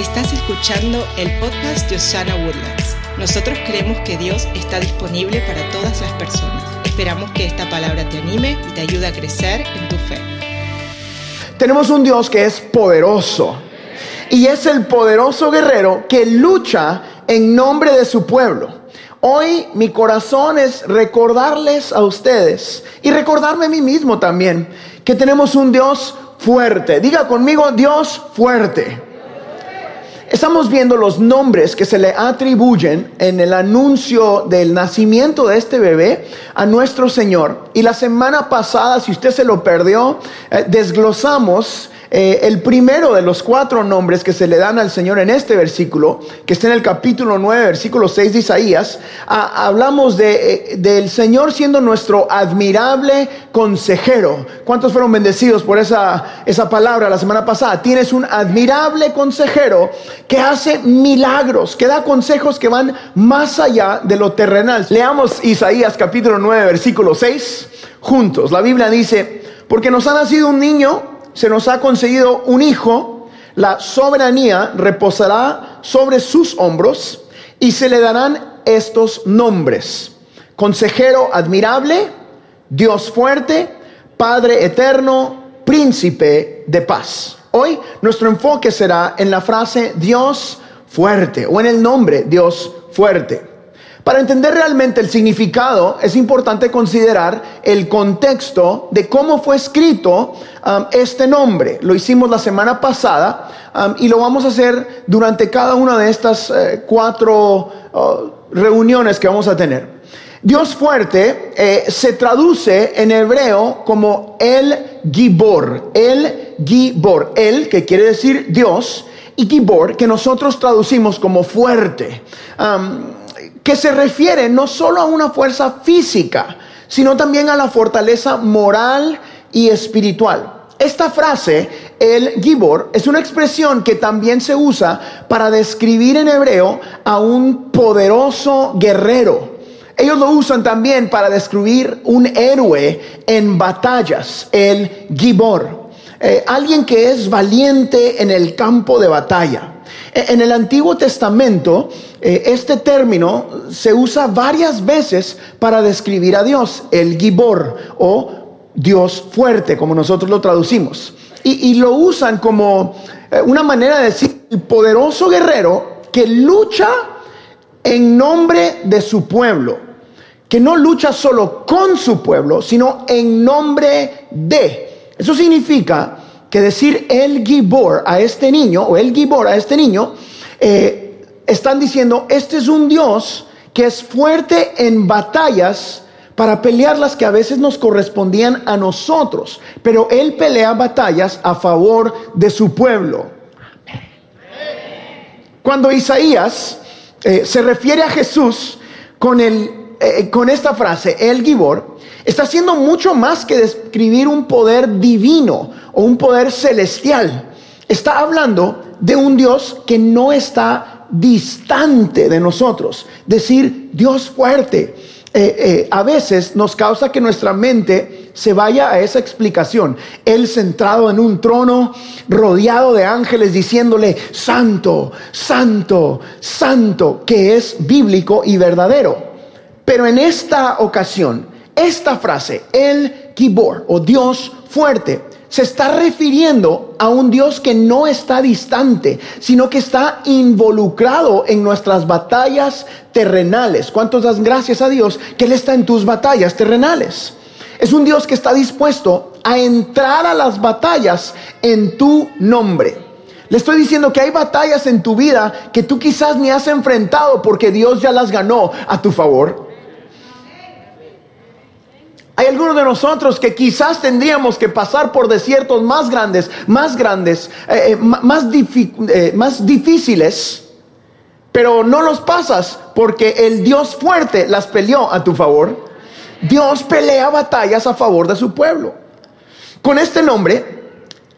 Estás escuchando el podcast de Osana Woodlands. Nosotros creemos que Dios está disponible para todas las personas. Esperamos que esta palabra te anime y te ayude a crecer en tu fe. Tenemos un Dios que es poderoso y es el poderoso guerrero que lucha en nombre de su pueblo. Hoy mi corazón es recordarles a ustedes y recordarme a mí mismo también que tenemos un Dios fuerte. Diga conmigo, Dios fuerte. Estamos viendo los nombres que se le atribuyen en el anuncio del nacimiento de este bebé a nuestro Señor. Y la semana pasada, si usted se lo perdió, eh, desglosamos eh, el primero de los cuatro nombres que se le dan al Señor en este versículo, que está en el capítulo 9, versículo 6 de Isaías, hablamos de, eh, del Señor siendo nuestro admirable consejero. ¿Cuántos fueron bendecidos por esa, esa palabra la semana pasada? Tienes un admirable consejero que hace milagros, que da consejos que van más allá de lo terrenal. Leamos Isaías capítulo 9, versículo 6 juntos. La Biblia dice, porque nos ha nacido un niño, se nos ha conseguido un hijo, la soberanía reposará sobre sus hombros y se le darán estos nombres. Consejero admirable, Dios fuerte, Padre eterno, príncipe de paz. Hoy nuestro enfoque será en la frase Dios fuerte o en el nombre Dios fuerte. Para entender realmente el significado es importante considerar el contexto de cómo fue escrito um, este nombre. Lo hicimos la semana pasada um, y lo vamos a hacer durante cada una de estas eh, cuatro uh, reuniones que vamos a tener. Dios fuerte eh, se traduce en hebreo como el Gibor, el Gibor, el que quiere decir Dios y Gibor que nosotros traducimos como fuerte. Que se refiere no solo a una fuerza física, sino también a la fortaleza moral y espiritual. Esta frase, el Gibor, es una expresión que también se usa para describir en hebreo a un poderoso guerrero. Ellos lo usan también para describir un héroe en batallas, el Gibor. Eh, alguien que es valiente en el campo de batalla. E, en el Antiguo Testamento, eh, este término se usa varias veces para describir a Dios, el Gibor o Dios fuerte, como nosotros lo traducimos. Y, lo usan como eh, una manera de decir el poderoso guerrero que lucha en nombre de su pueblo, que no lucha solo con su pueblo, sino en nombre de. Eso significa que decir el Gibor a este niño, o el Gibor a este niño, eh, están diciendo, este es un Dios que es fuerte en batallas para pelear las que a veces nos correspondían a nosotros, pero Él pelea batallas a favor de su pueblo. Cuando Isaías eh, se refiere a Jesús con, el, eh, con esta frase, el Gibor, está haciendo mucho más que describir un poder divino o un poder celestial. Está hablando de un Dios que no está distante de nosotros. Decir Dios fuerte eh, eh, a veces nos causa que nuestra mente se vaya a esa explicación. Él centrado en un trono, rodeado de ángeles, diciéndole, santo, santo, santo, que es bíblico y verdadero. Pero en esta ocasión, esta frase, el Kibor o Dios fuerte, se está refiriendo a un Dios que no está distante, sino que está involucrado en nuestras batallas terrenales. ¿Cuántos das gracias a Dios que Él está en tus batallas terrenales? Es un Dios que está dispuesto a entrar a las batallas en tu nombre. Le estoy diciendo que hay batallas en tu vida que tú quizás ni has enfrentado porque Dios ya las ganó a tu favor. Hay algunos de nosotros que quizás tendríamos que pasar por desiertos más grandes, más grandes, eh, eh, más, eh, más difíciles, pero no los pasas porque el Dios fuerte las peleó a tu favor. Dios pelea batallas a favor de su pueblo. Con este nombre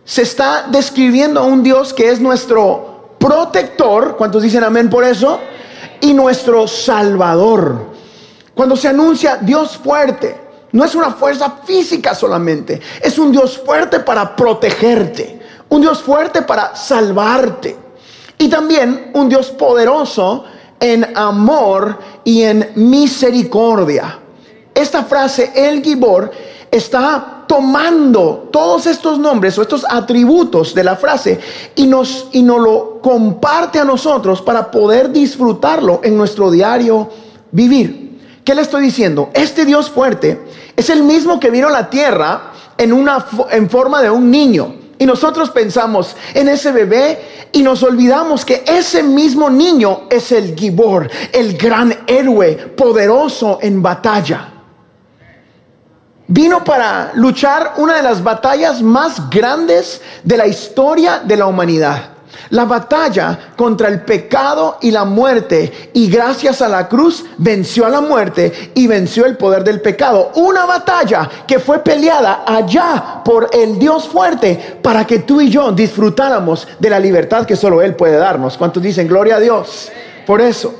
se está describiendo a un Dios que es nuestro protector, ¿cuántos dicen amén por eso? Y nuestro salvador. Cuando se anuncia Dios fuerte, no es una fuerza física solamente, es un Dios fuerte para protegerte, un Dios fuerte para salvarte. Y también un Dios poderoso en amor y en misericordia. Esta frase, el Gibor, está tomando todos estos nombres o estos atributos de la frase y nos, y nos lo comparte a nosotros para poder disfrutarlo en nuestro diario vivir. ¿Qué le estoy diciendo? Este Dios fuerte es el mismo que vino a la tierra en, una, en forma de un niño. Y nosotros pensamos en ese bebé y nos olvidamos que ese mismo niño es el Gibor, el gran héroe poderoso en batalla vino para luchar una de las batallas más grandes de la historia de la humanidad. La batalla contra el pecado y la muerte. Y gracias a la cruz venció a la muerte y venció el poder del pecado. Una batalla que fue peleada allá por el Dios fuerte para que tú y yo disfrutáramos de la libertad que solo Él puede darnos. ¿Cuántos dicen gloria a Dios? Por eso,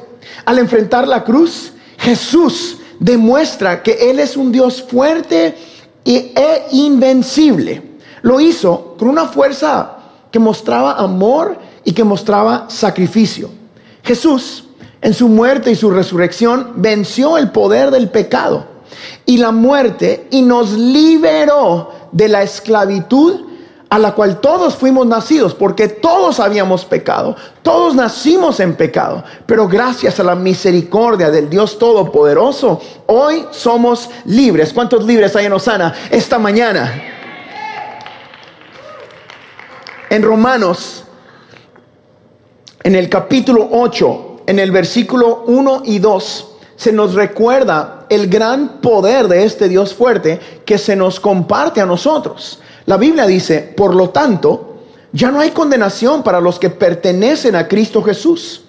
al enfrentar la cruz, Jesús demuestra que Él es un Dios fuerte e invencible. Lo hizo con una fuerza que mostraba amor y que mostraba sacrificio. Jesús, en su muerte y su resurrección, venció el poder del pecado y la muerte y nos liberó de la esclavitud a la cual todos fuimos nacidos, porque todos habíamos pecado, todos nacimos en pecado, pero gracias a la misericordia del Dios Todopoderoso, hoy somos libres. ¿Cuántos libres hay en Osana esta mañana? En Romanos, en el capítulo 8, en el versículo 1 y 2, se nos recuerda el gran poder de este Dios fuerte que se nos comparte a nosotros. La Biblia dice, por lo tanto, ya no hay condenación para los que pertenecen a Cristo Jesús.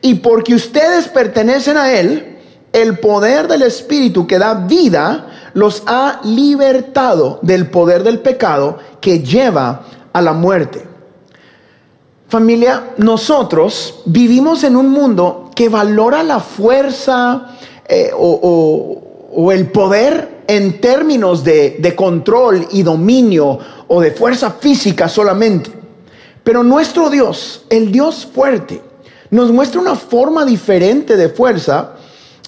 Y porque ustedes pertenecen a Él, el poder del Espíritu que da vida los ha libertado del poder del pecado que lleva a la muerte. Familia, nosotros vivimos en un mundo que valora la fuerza eh, o, el poder en términos de, control y dominio o de fuerza física solamente. Pero nuestro Dios, el Dios fuerte, nos muestra una forma diferente de fuerza,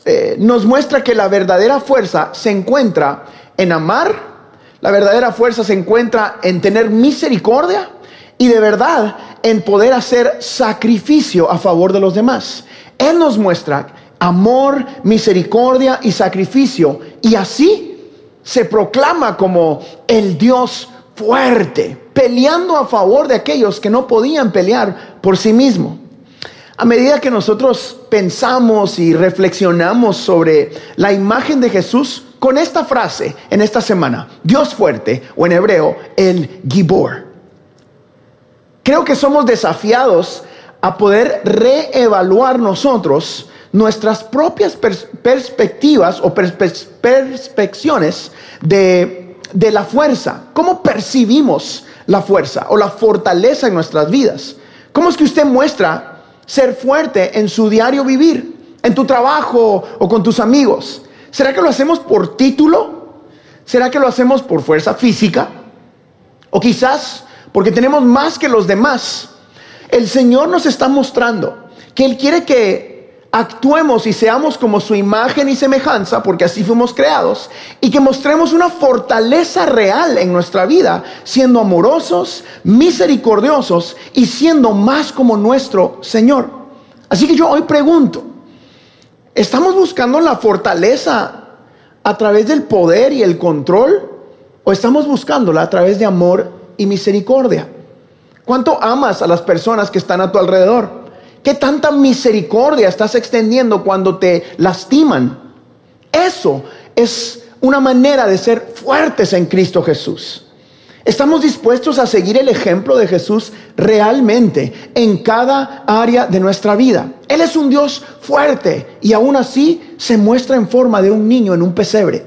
eh, nos muestra que la verdadera fuerza se encuentra en amar, la verdadera fuerza se encuentra en tener misericordia y de verdad en poder hacer sacrificio a favor de los demás. Él nos muestra amor, misericordia y sacrificio y así se proclama como el Dios fuerte, peleando a favor de aquellos que no podían pelear por sí mismo. A medida que nosotros pensamos y reflexionamos sobre la imagen de Jesús, con esta frase en esta semana, Dios fuerte, o en hebreo, el Gibor. Creo que somos desafiados a poder reevaluar nosotros nuestras propias perspectivas o perspecciones de, de la fuerza. ¿Cómo percibimos la fuerza o la fortaleza en nuestras vidas? ¿Cómo es que usted muestra ser fuerte en su diario vivir, en tu trabajo o con tus amigos? ¿Será que lo hacemos por título? ¿Será que lo hacemos por fuerza física? O quizás porque tenemos más que los demás. El Señor nos está mostrando que Él quiere que actuemos y seamos como su imagen y semejanza, porque así fuimos creados, y que mostremos una fortaleza real en nuestra vida, siendo amorosos, misericordiosos y siendo más como nuestro Señor. Así que yo hoy pregunto, ¿estamos buscando la fortaleza a través del poder y el control? ¿O estamos buscándola a través de amor y misericordia? ¿Cuánto amas a las personas que están a tu alrededor? ¿Qué tanta misericordia estás extendiendo cuando te lastiman? Eso es una manera de ser fuertes en Cristo Jesús. Estamos dispuestos a seguir el ejemplo de Jesús realmente en cada área de nuestra vida. Él es un Dios fuerte y aún así se muestra en forma de un niño en un pesebre.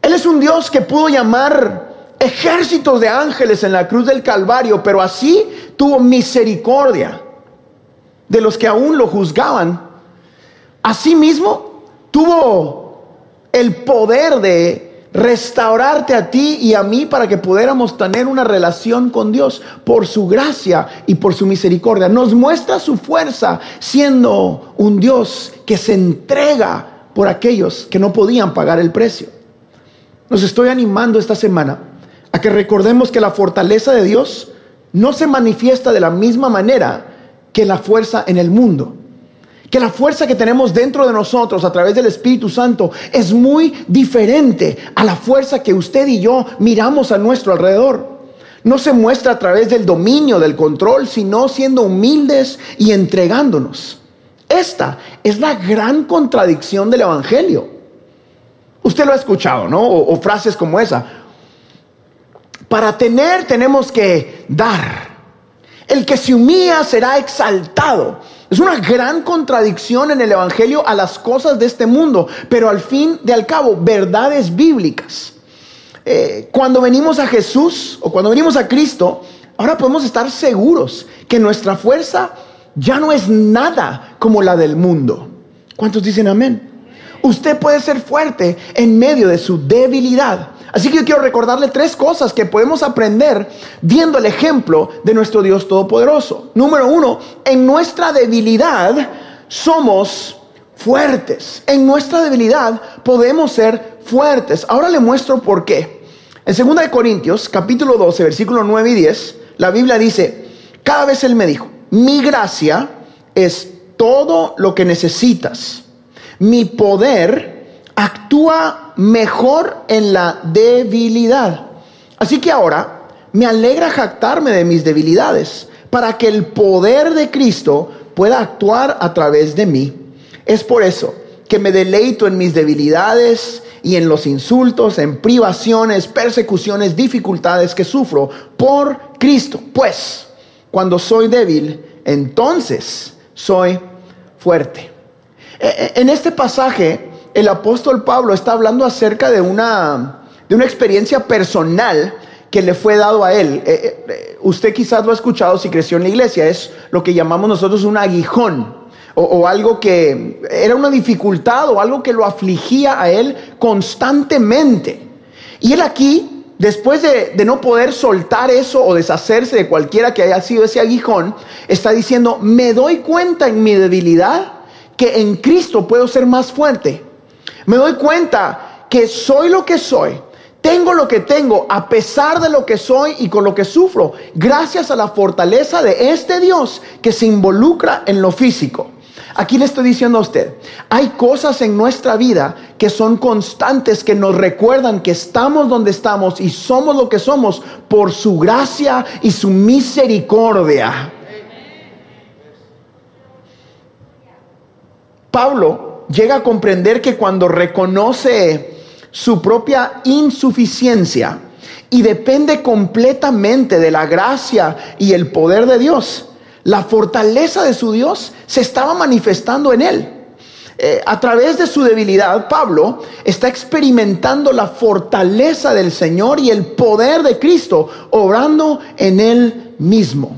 Él es un Dios que pudo llamar ejércitos de ángeles en la cruz del Calvario, pero así tuvo misericordia de los que aún lo juzgaban. Asimismo, tuvo el poder de restaurarte a ti y a mí para que pudiéramos tener una relación con Dios por su gracia y por su misericordia. Nos muestra su fuerza siendo un Dios que se entrega por aquellos que no podían pagar el precio. Nos estoy animando esta semana a que recordemos que la fortaleza de Dios no se manifiesta de la misma manera que la fuerza en el mundo que la fuerza que tenemos dentro de nosotros a través del Espíritu Santo es muy diferente a la fuerza que usted y yo miramos a nuestro alrededor. No se muestra a través del dominio, del control, sino siendo humildes y entregándonos. Esta es la gran contradicción del Evangelio. Usted lo ha escuchado, ¿no? O, frases como esa. Para tener tenemos que dar. El que se humilla será exaltado. Es una gran contradicción en el Evangelio a las cosas de este mundo, pero al fin de al cabo, verdades bíblicas. Eh, cuando venimos a Jesús o cuando venimos a Cristo, ahora podemos estar seguros que nuestra fuerza ya no es nada como la del mundo. ¿Cuántos dicen amén? Usted puede ser fuerte en medio de su debilidad. Así que yo quiero recordarle tres cosas que podemos aprender viendo el ejemplo de nuestro Dios Todopoderoso. Número uno, en nuestra debilidad somos fuertes. En nuestra debilidad podemos ser fuertes. Ahora le muestro por qué. En 2 Corintios, capítulo 12, versículo 9 y 10, la Biblia dice, cada vez Él me dijo, mi gracia es todo lo que necesitas. Mi poder actúa mejor en la debilidad. Así que ahora me alegra jactarme de mis debilidades para que el poder de Cristo pueda actuar a través de mí. Es por eso que me deleito en mis debilidades y en los insultos, en privaciones, persecuciones, dificultades que sufro por Cristo. Pues cuando soy débil, entonces soy fuerte. E, e, en este pasaje el apóstol Pablo está hablando acerca de una, de una experiencia personal que le fue dado a él. Eh, eh, usted quizás lo ha escuchado si creció en la iglesia, es lo que llamamos nosotros un aguijón o, algo que era una dificultad o algo que lo afligía a él constantemente. Y él aquí, después de, de no poder soltar eso o deshacerse de cualquiera que haya sido ese aguijón, está diciendo, me doy cuenta en mi debilidad que en Cristo puedo ser más fuerte me doy cuenta que soy lo que soy, tengo lo que tengo a pesar de lo que soy y con lo que sufro, gracias a la fortaleza de este Dios que se involucra en lo físico. Aquí le estoy diciendo a usted, hay cosas en nuestra vida que son constantes, que nos recuerdan que estamos donde estamos y somos lo que somos por su gracia y su misericordia. Pablo llega a comprender que cuando reconoce su propia insuficiencia y depende completamente de la gracia y el poder de Dios, la fortaleza de su Dios se estaba manifestando en él. Eh, a través de su debilidad, Pablo está experimentando la fortaleza del Señor y el poder de Cristo obrando en él mismo.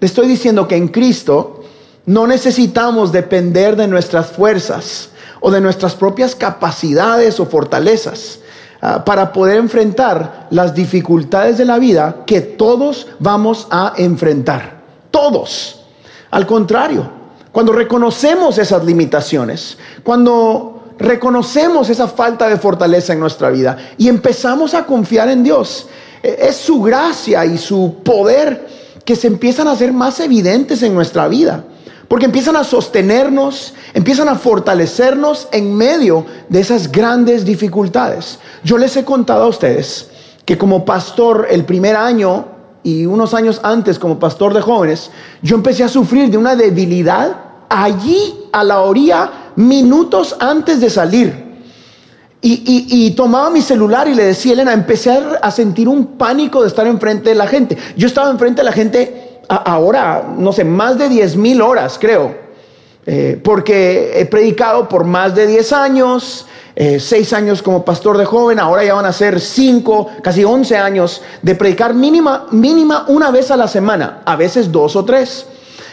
Estoy diciendo que en Cristo no necesitamos depender de nuestras fuerzas o de nuestras propias capacidades o fortalezas ah, para poder enfrentar las dificultades de la vida que todos vamos a enfrentar. Todos. Al contrario, cuando reconocemos esas limitaciones, cuando reconocemos esa falta de fortaleza en nuestra vida y empezamos a confiar en Dios, e, es su gracia y su poder que se empiezan a hacer más evidentes en nuestra vida. Porque empiezan a sostenernos, empiezan a fortalecernos en medio de esas grandes dificultades. Yo les he contado a ustedes que como pastor el primer año y unos años antes como pastor de jóvenes, yo empecé a sufrir de una debilidad allí a la orilla minutos antes de salir. Y, tomaba mi celular y le decía, Elena, empecé a sentir un pánico de estar enfrente de la gente. Yo estaba enfrente de la gente ahora, no sé, más de 10 mil horas, creo, eh, porque he predicado por más de 10 años, eh, 6 años como pastor de joven, ahora ya van a ser 5, casi 11 años de predicar mínima, mínima una vez a la semana, a veces dos o tres.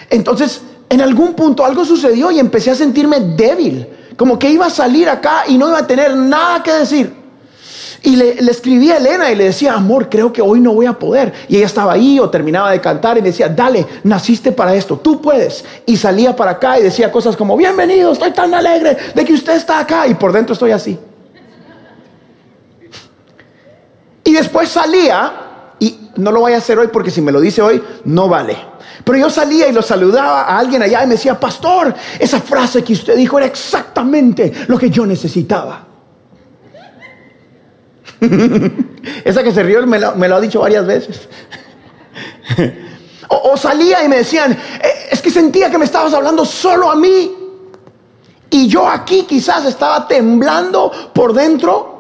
Entonces, en algún punto algo sucedió y empecé a sentirme débil, como que iba a salir acá y no iba a tener nada que decir. Y le, le, escribí a Elena y le decía, amor, creo que hoy no voy a poder. Y ella estaba ahí o terminaba de cantar y decía, dale, naciste para esto, tú puedes. Y salía para acá y decía cosas como, bienvenido, estoy tan alegre de que usted está acá. Y por dentro estoy así. Y después salía, y no lo voy a hacer hoy porque si me lo dice hoy, no vale. Pero yo salía y lo saludaba a alguien allá y me decía, pastor, esa frase que usted dijo era exactamente lo que yo necesitaba. Esa que se rió me lo, ha dicho varias veces. o, o, salía y me decían, eh, es que sentía que me estabas hablando solo a mí. Y yo aquí quizás estaba temblando por dentro.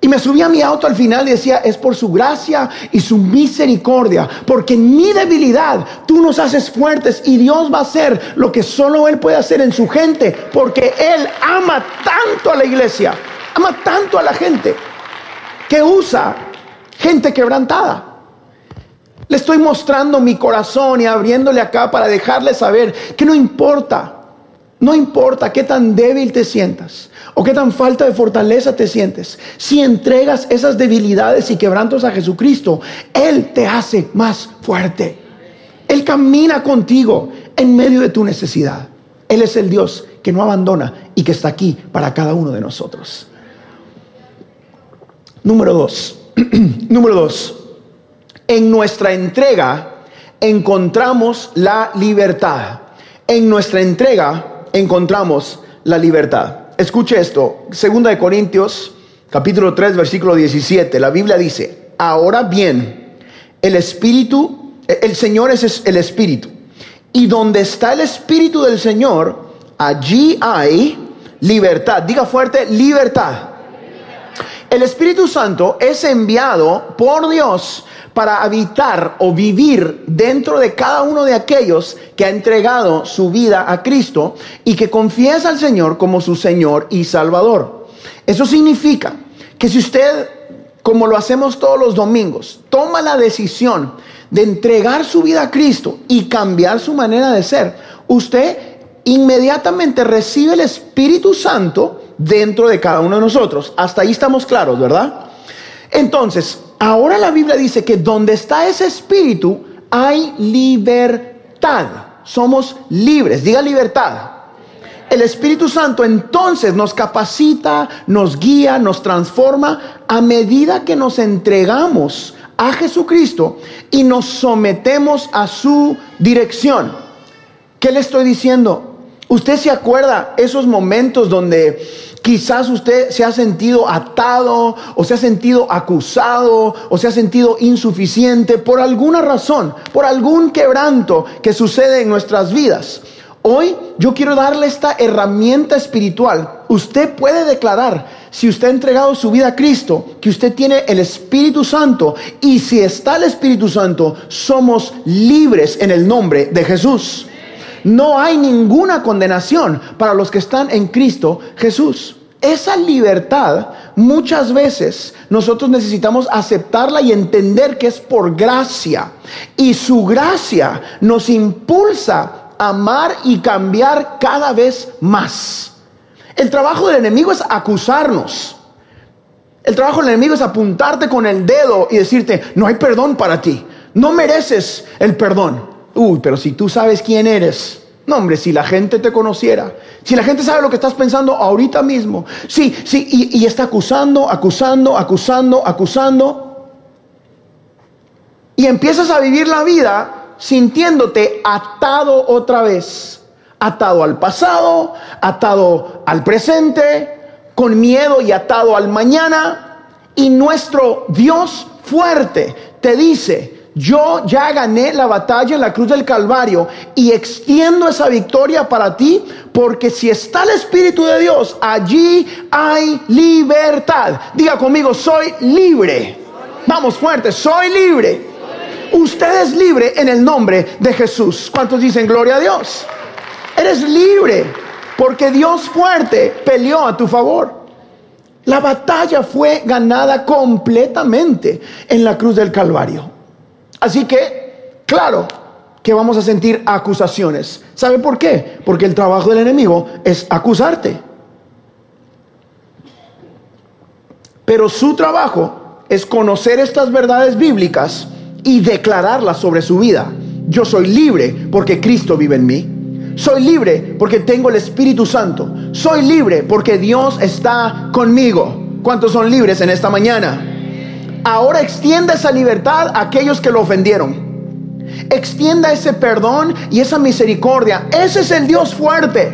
Y me subí a mi auto al final y decía, es por su gracia y su misericordia, porque en mi debilidad tú nos haces fuertes y Dios va a hacer lo que solo Él puede hacer en su gente, porque Él ama tanto a la iglesia, ama tanto a la gente que usa gente quebrantada. Le estoy mostrando mi corazón y abriéndole acá para dejarle saber que no importa, no importa qué tan débil te sientas o qué tan falta de fortaleza te sientes. Si entregas esas debilidades y quebrantos a Jesucristo, Él te hace más fuerte. Él camina contigo en medio de tu necesidad. Él es el Dios que no abandona y que está aquí para cada uno de nosotros. Número dos, número dos, en nuestra entrega encontramos la libertad. En nuestra entrega encontramos la libertad. Escuche esto, segunda de Corintios, capítulo 3, versículo 17. La Biblia dice, ahora bien, el Espíritu, el Señor es el Espíritu. Y donde está el Espíritu del Señor, allí hay libertad. Diga fuerte, libertad. El Espíritu Santo es enviado por Dios para habitar o vivir dentro de cada uno de aquellos que ha entregado su vida a Cristo y que confiesa al Señor como su Señor y Salvador. Eso significa que si usted, como lo hacemos todos los domingos, toma la decisión de entregar su vida a Cristo y cambiar su manera de ser, usted inmediatamente recibe el Espíritu Santo dentro de cada uno de nosotros. Hasta ahí estamos claros, ¿verdad? Entonces, ahora la Biblia dice que donde está ese espíritu hay libertad. Somos libres, diga libertad. El Espíritu Santo entonces nos capacita, nos guía, nos transforma a medida que nos entregamos a Jesucristo y nos sometemos a su dirección. ¿Qué le estoy diciendo? Usted se acuerda esos momentos donde quizás usted se ha sentido atado o se ha sentido acusado o se ha sentido insuficiente por alguna razón, por algún quebranto que sucede en nuestras vidas. Hoy yo quiero darle esta herramienta espiritual. Usted puede declarar, si usted ha entregado su vida a Cristo, que usted tiene el Espíritu Santo y si está el Espíritu Santo, somos libres en el nombre de Jesús. No hay ninguna condenación para los que están en Cristo Jesús. Esa libertad muchas veces nosotros necesitamos aceptarla y entender que es por gracia. Y su gracia nos impulsa a amar y cambiar cada vez más. El trabajo del enemigo es acusarnos. El trabajo del enemigo es apuntarte con el dedo y decirte, no hay perdón para ti. No mereces el perdón. Uy, pero si tú sabes quién eres. No, hombre, si la gente te conociera, si la gente sabe lo que estás pensando ahorita mismo, sí, sí, y, y está acusando, acusando, acusando, acusando, y empiezas a vivir la vida sintiéndote atado otra vez, atado al pasado, atado al presente, con miedo y atado al mañana, y nuestro Dios fuerte te dice, yo ya gané la batalla en la cruz del Calvario y extiendo esa victoria para ti porque si está el Espíritu de Dios, allí hay libertad. Diga conmigo, soy libre. Vamos fuerte, soy libre. Usted es libre en el nombre de Jesús. ¿Cuántos dicen gloria a Dios? Eres libre porque Dios fuerte peleó a tu favor. La batalla fue ganada completamente en la cruz del Calvario. Así que, claro, que vamos a sentir acusaciones. ¿Sabe por qué? Porque el trabajo del enemigo es acusarte. Pero su trabajo es conocer estas verdades bíblicas y declararlas sobre su vida. Yo soy libre porque Cristo vive en mí. Soy libre porque tengo el Espíritu Santo. Soy libre porque Dios está conmigo. ¿Cuántos son libres en esta mañana? Ahora extienda esa libertad a aquellos que lo ofendieron. Extienda ese perdón y esa misericordia. Ese es el Dios fuerte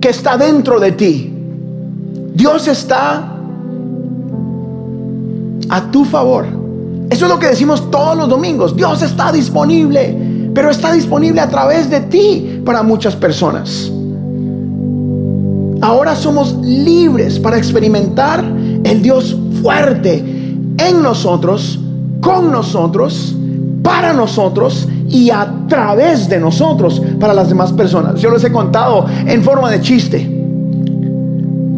que está dentro de ti. Dios está a tu favor. Eso es lo que decimos todos los domingos. Dios está disponible, pero está disponible a través de ti para muchas personas. Ahora somos libres para experimentar el Dios fuerte en nosotros, con nosotros, para nosotros y a través de nosotros para las demás personas. Yo les he contado en forma de chiste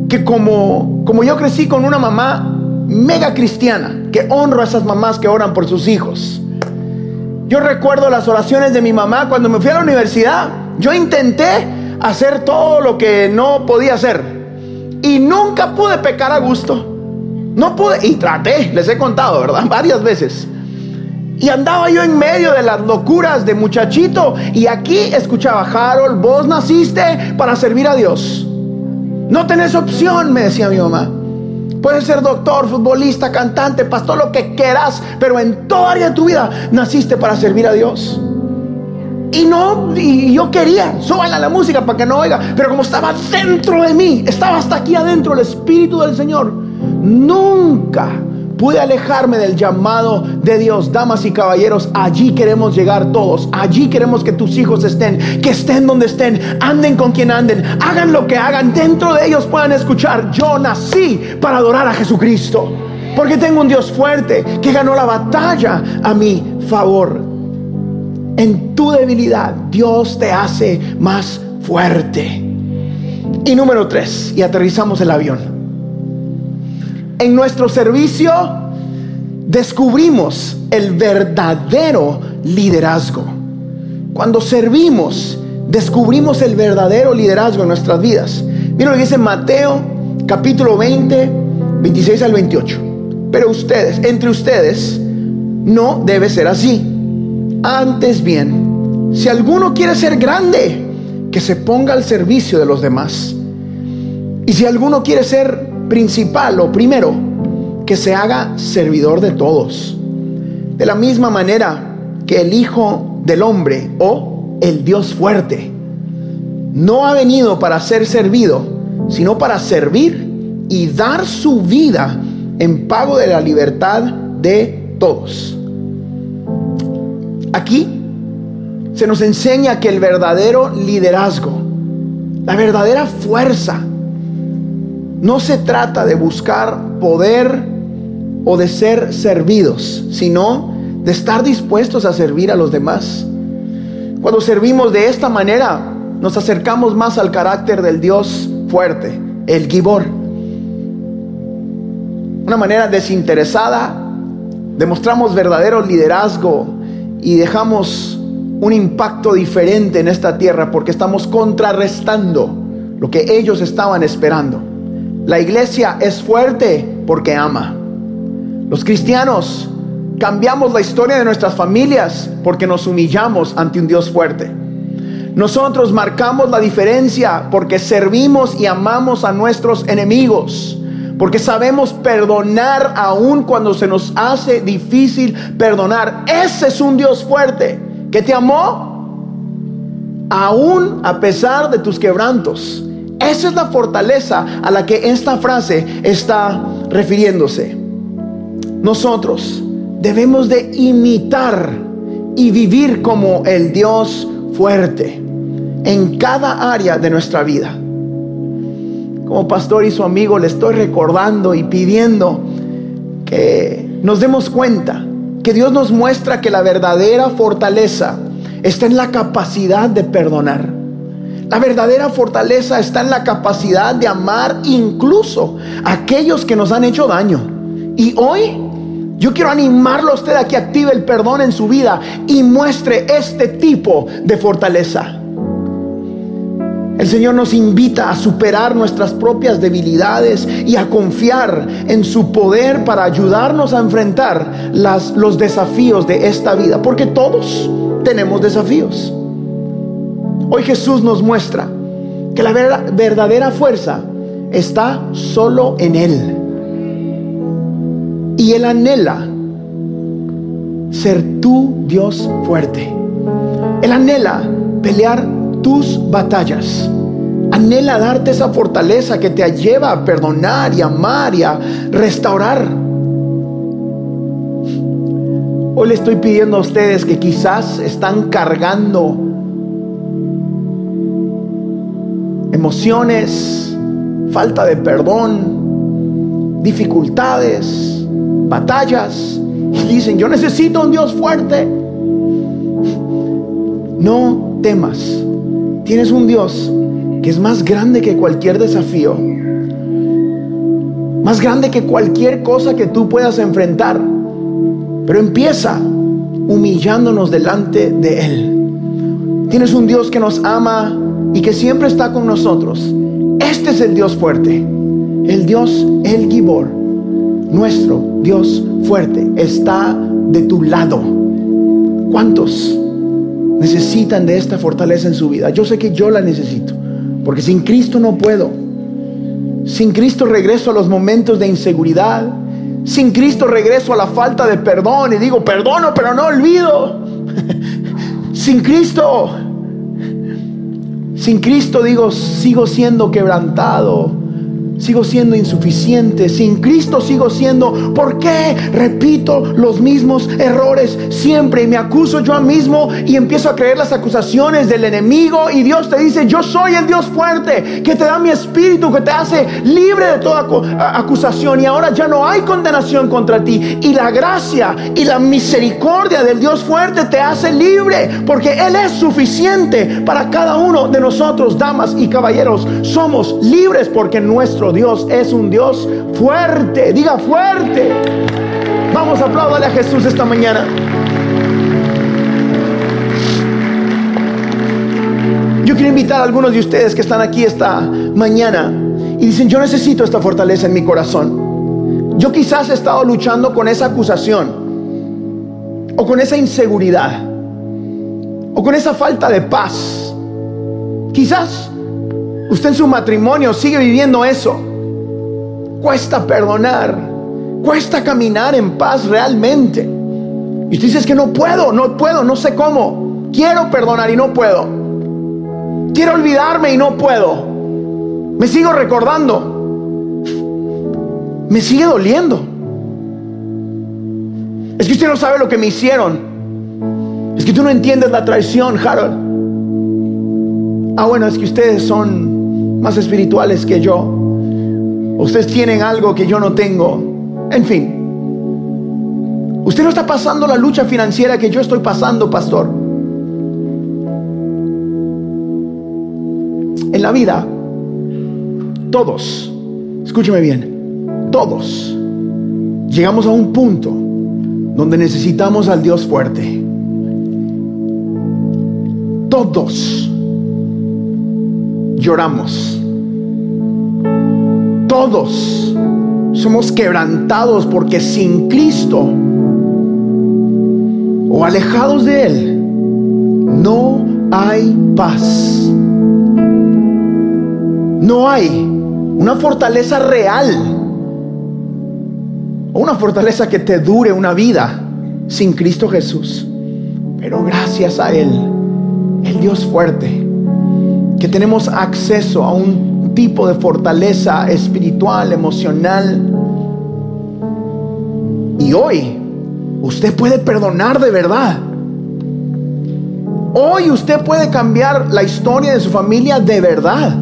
que como, como yo crecí con una mamá mega cristiana, que honro a esas mamás que oran por sus hijos. Yo recuerdo las oraciones de mi mamá cuando me fui a la universidad. Yo intenté hacer todo lo que no podía hacer. Y nunca pude pecar a gusto. No pude, y traté, les he contado, ¿verdad? Varias veces. Y andaba yo en medio de las locuras de muchachito. Y aquí escuchaba, Harold, vos naciste para servir a Dios. No tenés opción, me decía mi mamá. Puedes ser doctor, futbolista, cantante, pastor, lo que quieras, pero en toda área de tu vida naciste para servir a Dios. Y no, y yo quería, súbala la música para que no oiga, pero como estaba dentro de mí, estaba hasta aquí adentro el Espíritu del Señor, nunca pude alejarme del llamado de Dios. Damas y caballeros, allí queremos llegar todos. Allí queremos que tus hijos estén, que estén donde estén, anden con quien anden, hagan lo que hagan. Dentro de ellos puedan escuchar, yo nací para adorar a Jesucristo. Porque tengo un Dios fuerte que ganó la batalla a mi favor. En tu debilidad, Dios te hace más fuerte. Y número tres, y aterrizamos el avión en nuestro servicio descubrimos el verdadero liderazgo. Cuando servimos, descubrimos el verdadero liderazgo en nuestras vidas. Miren lo que dice Mateo capítulo 20, 26 al 28. Pero ustedes, entre ustedes, no debe ser así. Antes bien, si alguno quiere ser grande, que se ponga al servicio de los demás. Y si alguno quiere ser principal o primero, que se haga servidor de todos. De la misma manera que el Hijo del Hombre o el Dios fuerte no ha venido para ser servido, sino para servir y dar su vida en pago de la libertad de todos. Aquí se nos enseña que el verdadero liderazgo, la verdadera fuerza, no se trata de buscar poder o de ser servidos, sino de estar dispuestos a servir a los demás. Cuando servimos de esta manera, nos acercamos más al carácter del Dios fuerte, el Gibor. Una manera desinteresada, demostramos verdadero liderazgo y dejamos un impacto diferente en esta tierra porque estamos contrarrestando lo que ellos estaban esperando. La iglesia es fuerte porque ama. Los cristianos cambiamos la historia de nuestras familias porque nos humillamos ante un Dios fuerte. Nosotros marcamos la diferencia porque servimos y amamos a nuestros enemigos. Porque sabemos perdonar aún cuando se nos hace difícil perdonar. Ese es un Dios fuerte que te amó aún a pesar de tus quebrantos. Esa es la fortaleza a la que esta frase está refiriéndose. Nosotros debemos de imitar y vivir como el Dios fuerte en cada área de nuestra vida. Como pastor y su amigo le estoy recordando y pidiendo que nos demos cuenta que Dios nos muestra que la verdadera fortaleza está en la capacidad de perdonar. La verdadera fortaleza está en la capacidad de amar incluso a aquellos que nos han hecho daño. Y hoy yo quiero animarlo a usted a que active el perdón en su vida y muestre este tipo de fortaleza. El Señor nos invita a superar nuestras propias debilidades y a confiar en su poder para ayudarnos a enfrentar los desafíos de esta vida, porque todos tenemos desafíos. Hoy Jesús nos muestra que la verdadera fuerza está solo en Él. Y Él anhela ser tu Dios fuerte. Él anhela pelear tus batallas. Anhela darte esa fortaleza que te lleva a perdonar y amar y a restaurar. Hoy le estoy pidiendo a ustedes que quizás están cargando emociones, falta de perdón, dificultades, batallas. Y dicen, yo necesito un Dios fuerte. No temas. Tienes un Dios que es más grande que cualquier desafío. Más grande que cualquier cosa que tú puedas enfrentar. Pero empieza humillándonos delante de Él. Tienes un Dios que nos ama y que siempre está con nosotros. Este es el Dios fuerte. El Dios, el Gibor. Nuestro Dios fuerte está de tu lado. ¿Cuántos necesitan de esta fortaleza en su vida? Yo sé que yo la necesito. Porque sin Cristo no puedo. Sin Cristo regreso a los momentos de inseguridad. Sin Cristo regreso a la falta de perdón y digo, perdono, pero no olvido. sin Cristo sin Cristo digo, sigo siendo quebrantado sigo siendo insuficiente. Sin Cristo sigo siendo, ¿por qué repito los mismos errores siempre? Y me acuso yo mismo y empiezo a creer las acusaciones del enemigo. Y Dios te dice, yo soy el Dios fuerte, que te da mi espíritu, que te hace libre de toda acusación. Y ahora ya no hay condenación contra ti. Y la gracia y la misericordia del Dios fuerte te hace libre, porque Él es suficiente para cada uno de nosotros, damas y caballeros. Somos libres porque nuestro Dios es un Dios fuerte. Diga fuerte. Vamos a aplaudirle a Jesús esta mañana. Yo quiero invitar a algunos de ustedes que están aquí esta mañana y dicen, yo necesito esta fortaleza en mi corazón. Yo quizás he estado luchando con esa acusación o con esa inseguridad o con esa falta de paz. Quizás Usted en su matrimonio sigue viviendo eso. Cuesta perdonar. Cuesta caminar en paz realmente. Y usted dice es que no puedo, no puedo, no sé cómo. Quiero perdonar y no puedo. Quiero olvidarme y no puedo. Me sigo recordando. Me sigue doliendo. Es que usted no sabe lo que me hicieron. Es que tú no entiendes la traición, Harold. Ah, bueno, es que ustedes son más espirituales que yo. Ustedes tienen algo que yo no tengo. En fin. Usted no está pasando la lucha financiera que yo estoy pasando, pastor. En la vida, todos, escúcheme bien, todos llegamos a un punto donde necesitamos al Dios fuerte. Todos lloramos. Todos somos quebrantados porque sin Cristo o alejados de Él no hay paz. No hay una fortaleza real o una fortaleza que te dure una vida sin Cristo Jesús. Pero gracias a Él, el Dios fuerte, que tenemos acceso a un tipo de fortaleza espiritual, emocional. Y hoy usted puede perdonar de verdad. Hoy usted puede cambiar la historia de su familia de verdad.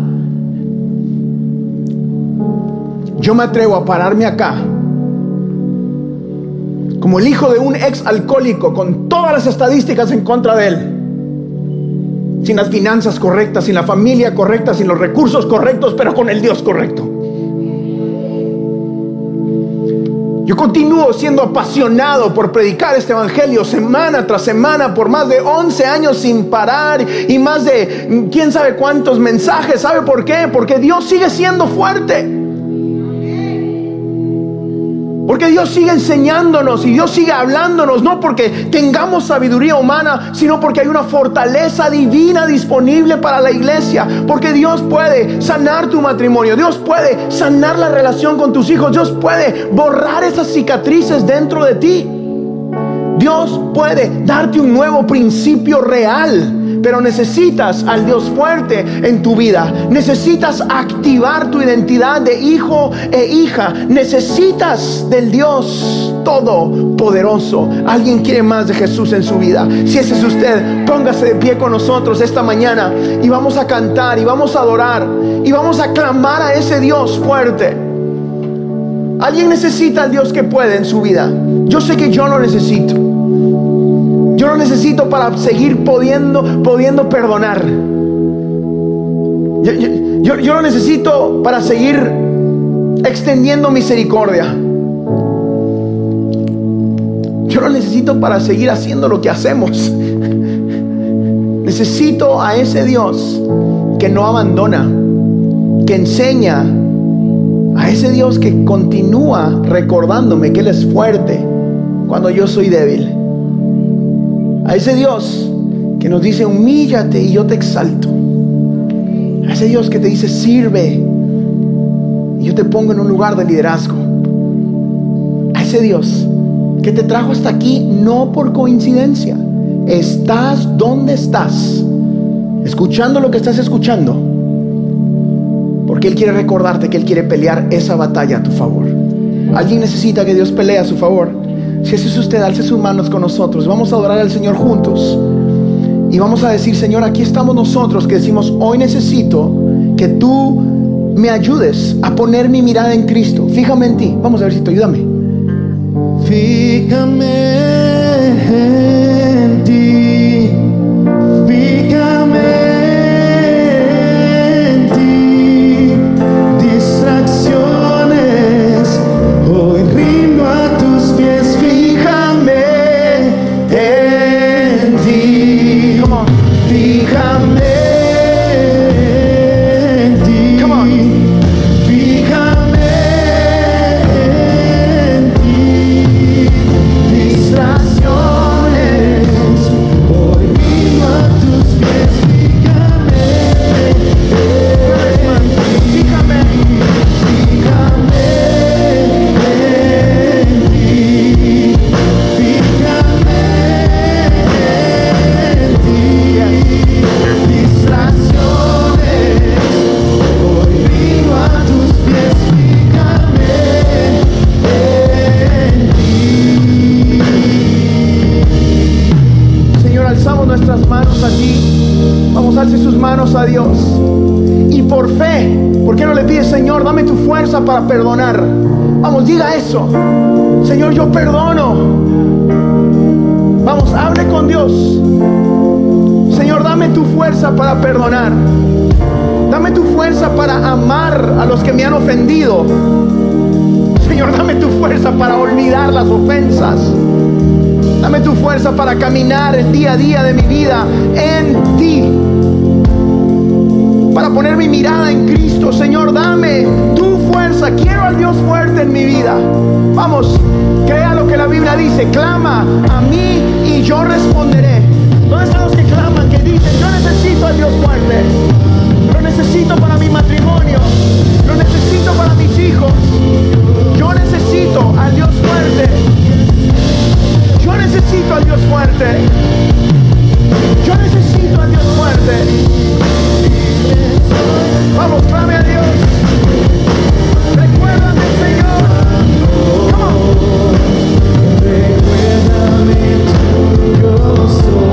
Yo me atrevo a pararme acá como el hijo de un ex alcohólico con todas las estadísticas en contra de él sin las finanzas correctas, sin la familia correcta, sin los recursos correctos, pero con el Dios correcto. Yo continúo siendo apasionado por predicar este evangelio semana tras semana por más de 11 años sin parar y más de quién sabe cuántos mensajes. ¿Sabe por qué? Porque Dios sigue siendo fuerte. Porque Dios sigue enseñándonos y Dios sigue hablándonos, no porque tengamos sabiduría humana, sino porque hay una fortaleza divina disponible para la iglesia. Porque Dios puede sanar tu matrimonio, Dios puede sanar la relación con tus hijos, Dios puede borrar esas cicatrices dentro de ti. Dios puede darte un nuevo principio real pero necesitas al Dios fuerte en tu vida. Necesitas activar tu identidad de hijo e hija. Necesitas del Dios todopoderoso. Alguien quiere más de Jesús en su vida. Si ese es usted, póngase de pie con nosotros esta mañana y vamos a cantar y vamos a adorar y vamos a clamar a ese Dios fuerte. Alguien necesita al Dios que puede en su vida. Yo sé que yo lo necesito. Yo lo necesito para seguir pudiendo, pudiendo perdonar. Yo, yo lo necesito para seguir extendiendo misericordia. Yo lo necesito para seguir haciendo lo que hacemos. Necesito a ese Dios que no abandona, que enseña, a ese Dios que continúa recordándome que Él es fuerte cuando yo soy débil. A ese Dios que nos dice, humíllate y yo te exalto. A ese Dios que te dice, sirve y yo te pongo en un lugar de liderazgo. A ese Dios que te trajo hasta aquí no por coincidencia. Estás donde estás, escuchando lo que estás escuchando, porque Él quiere recordarte que Él quiere pelear esa batalla a tu favor. Alguien necesita que Dios pelee a su favor. Si ese es usted, alce sus manos con nosotros. Vamos a adorar al Señor juntos. Y vamos a decir, Señor, aquí estamos nosotros que decimos, hoy necesito que tú me ayudes a poner mi mirada en Cristo. Fíjame en ti. Vamos a ver si te ayúdame. Fíjame. para día de mi vida en ti. Para poner mi mirada en Cristo. Señor, dame tu fuerza, quiero al Dios fuerte en mi vida. Vamos, crea lo que la Biblia dice, clama a mí y yo responderé. ¿Dónde están los que claman, que dicen, yo necesito al Dios fuerte? Lo necesito para mi matrimonio, lo necesito para mis hijos. Yo necesito al Dios fuerte. Yo necesito al Dios fuerte. Yo necesito al Dios fuerte. Vamos, clame a Dios. Recuérdame, Señor. Come on. Recuérdame, yo soy.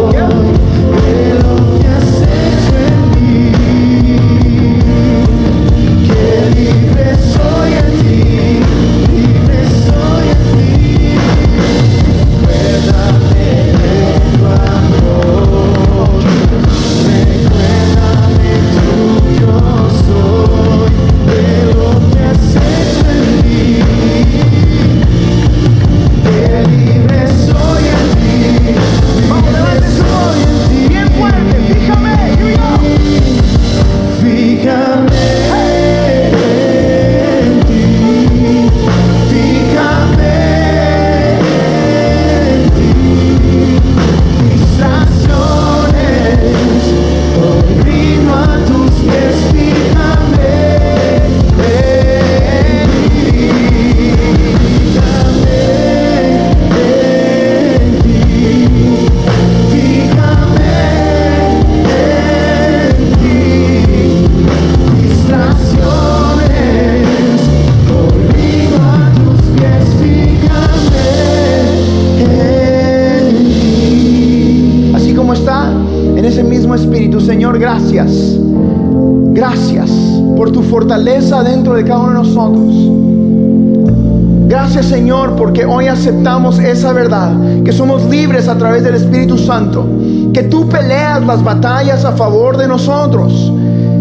Esa verdad, que somos libres a través del Espíritu Santo, que tú peleas las batallas a favor de nosotros,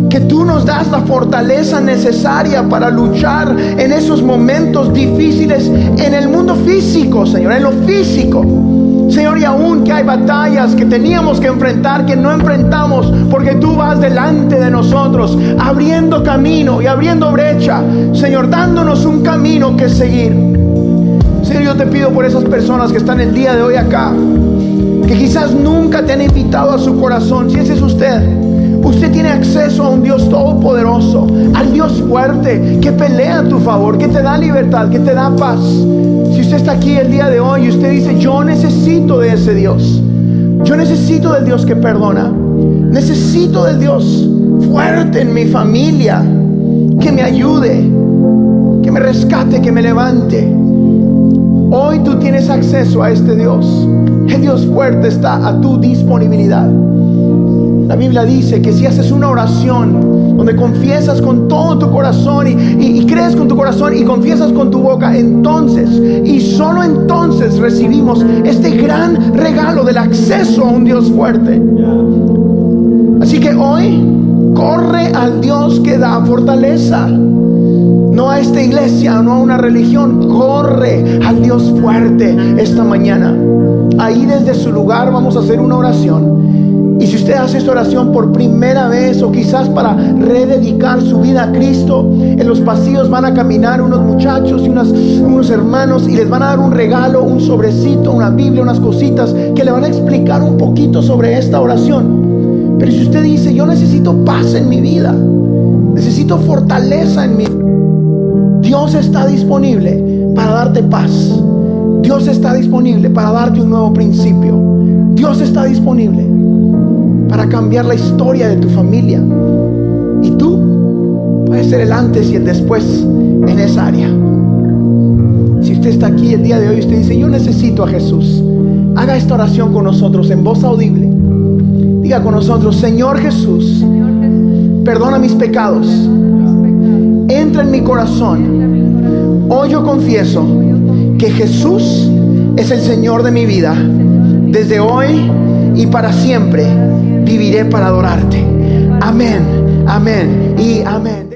que tú nos das la fortaleza necesaria para luchar en esos momentos difíciles en el mundo físico, Señor, en lo físico. Señor, y aún que hay batallas que teníamos que enfrentar, que no enfrentamos, porque tú vas delante de nosotros, abriendo camino y abriendo brecha, Señor, dándonos un camino que seguir. Yo te pido por esas personas que están el día de hoy acá, que quizás nunca te han invitado a su corazón, si ese es usted. Usted tiene acceso a un Dios todopoderoso, al Dios fuerte, que pelea a tu favor, que te da libertad, que te da paz usted está aquí el día de hoy y usted dice, yo necesito de ese Dios. Yo necesito del Dios que perdona. Necesito del Dios fuerte en mi familia, que me ayude, que me rescate, que me levante. Hoy tú tienes acceso a este Dios. El Dios fuerte está a tu disponibilidad. La Biblia dice que si haces una oración donde confiesas con todo tu corazón y, crees con tu corazón y confiesas con tu boca, entonces y solo entonces recibimos este gran regalo del acceso a un Dios fuerte. Así que hoy corre al Dios que da fortaleza. No a esta iglesia, no a una religión. Corre al Dios fuerte esta mañana. Ahí desde su lugar vamos a hacer una oración y si usted hace esta oración por primera vez o quizás para rededicar su vida a Cristo, en los pasillos van a caminar unos muchachos y unos hermanos y les van a dar un regalo, un sobrecito, una Biblia, unas cositas que le van a explicar un poquito sobre esta oración. Pero si usted dice, yo necesito paz en mi vida, necesito fortaleza en mi vida, Dios está disponible para darte paz. Dios está disponible para darte un nuevo principio. Dios está disponible para cambiar la historia de tu familia. Y tú puedes ser el antes y el después en esa área. Si usted está aquí el día de hoy usted dice, yo necesito a Jesús, haga esta oración con nosotros en voz audible. Diga con nosotros, Señor Jesús, perdona mis pecados, entra en mi corazón. Hoy yo confieso que Jesús es el Señor de mi vida. Desde hoy y para siempre viviré para adorarte. Amén, amén y amén.